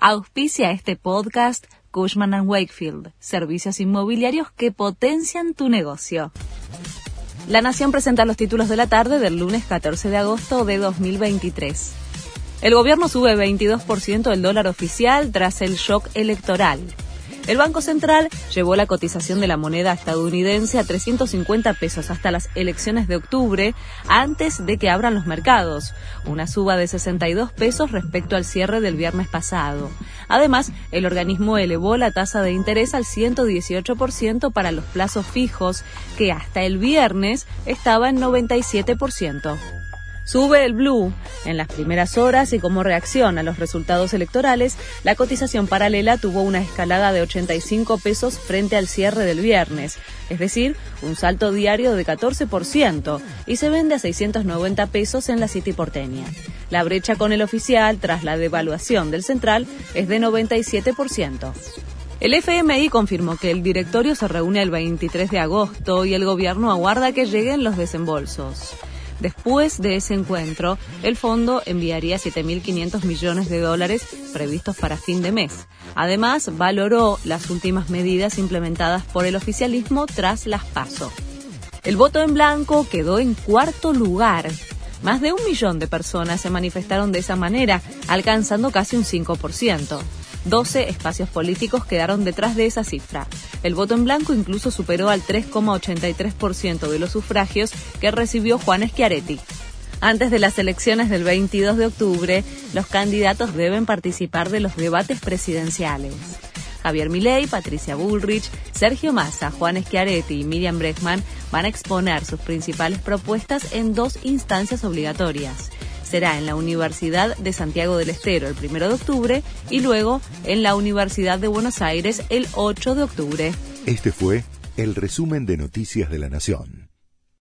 Auspicia este podcast Cushman ⁇ Wakefield, servicios inmobiliarios que potencian tu negocio. La Nación presenta los títulos de la tarde del lunes 14 de agosto de 2023. El gobierno sube 22% el dólar oficial tras el shock electoral. El Banco Central llevó la cotización de la moneda estadounidense a 350 pesos hasta las elecciones de octubre, antes de que abran los mercados, una suba de 62 pesos respecto al cierre del viernes pasado. Además, el organismo elevó la tasa de interés al 118% para los plazos fijos, que hasta el viernes estaba en 97%. Sube el blue. En las primeras horas y como reacción a los resultados electorales, la cotización paralela tuvo una escalada de 85 pesos frente al cierre del viernes, es decir, un salto diario de 14% y se vende a 690 pesos en la City porteña. La brecha con el oficial tras la devaluación del central es de 97%. El FMI confirmó que el directorio se reúne el 23 de agosto y el gobierno aguarda que lleguen los desembolsos. Después de ese encuentro, el fondo enviaría 7.500 millones de dólares previstos para fin de mes. Además, valoró las últimas medidas implementadas por el oficialismo tras las PASO. El voto en blanco quedó en cuarto lugar. Más de un millón de personas se manifestaron de esa manera, alcanzando casi un 5%. 12 espacios políticos quedaron detrás de esa cifra. El voto en blanco incluso superó al 3,83% de los sufragios que recibió Juan Schiaretti. Antes de las elecciones del 22 de octubre, los candidatos deben participar de los debates presidenciales. Javier Milei, Patricia Bullrich, Sergio Massa, Juan Schiaretti y Miriam Bregman van a exponer sus principales propuestas en dos instancias obligatorias será en la Universidad de Santiago del Estero el 1 de octubre y luego en la Universidad de Buenos Aires el 8 de octubre. Este fue el resumen de Noticias de la Nación.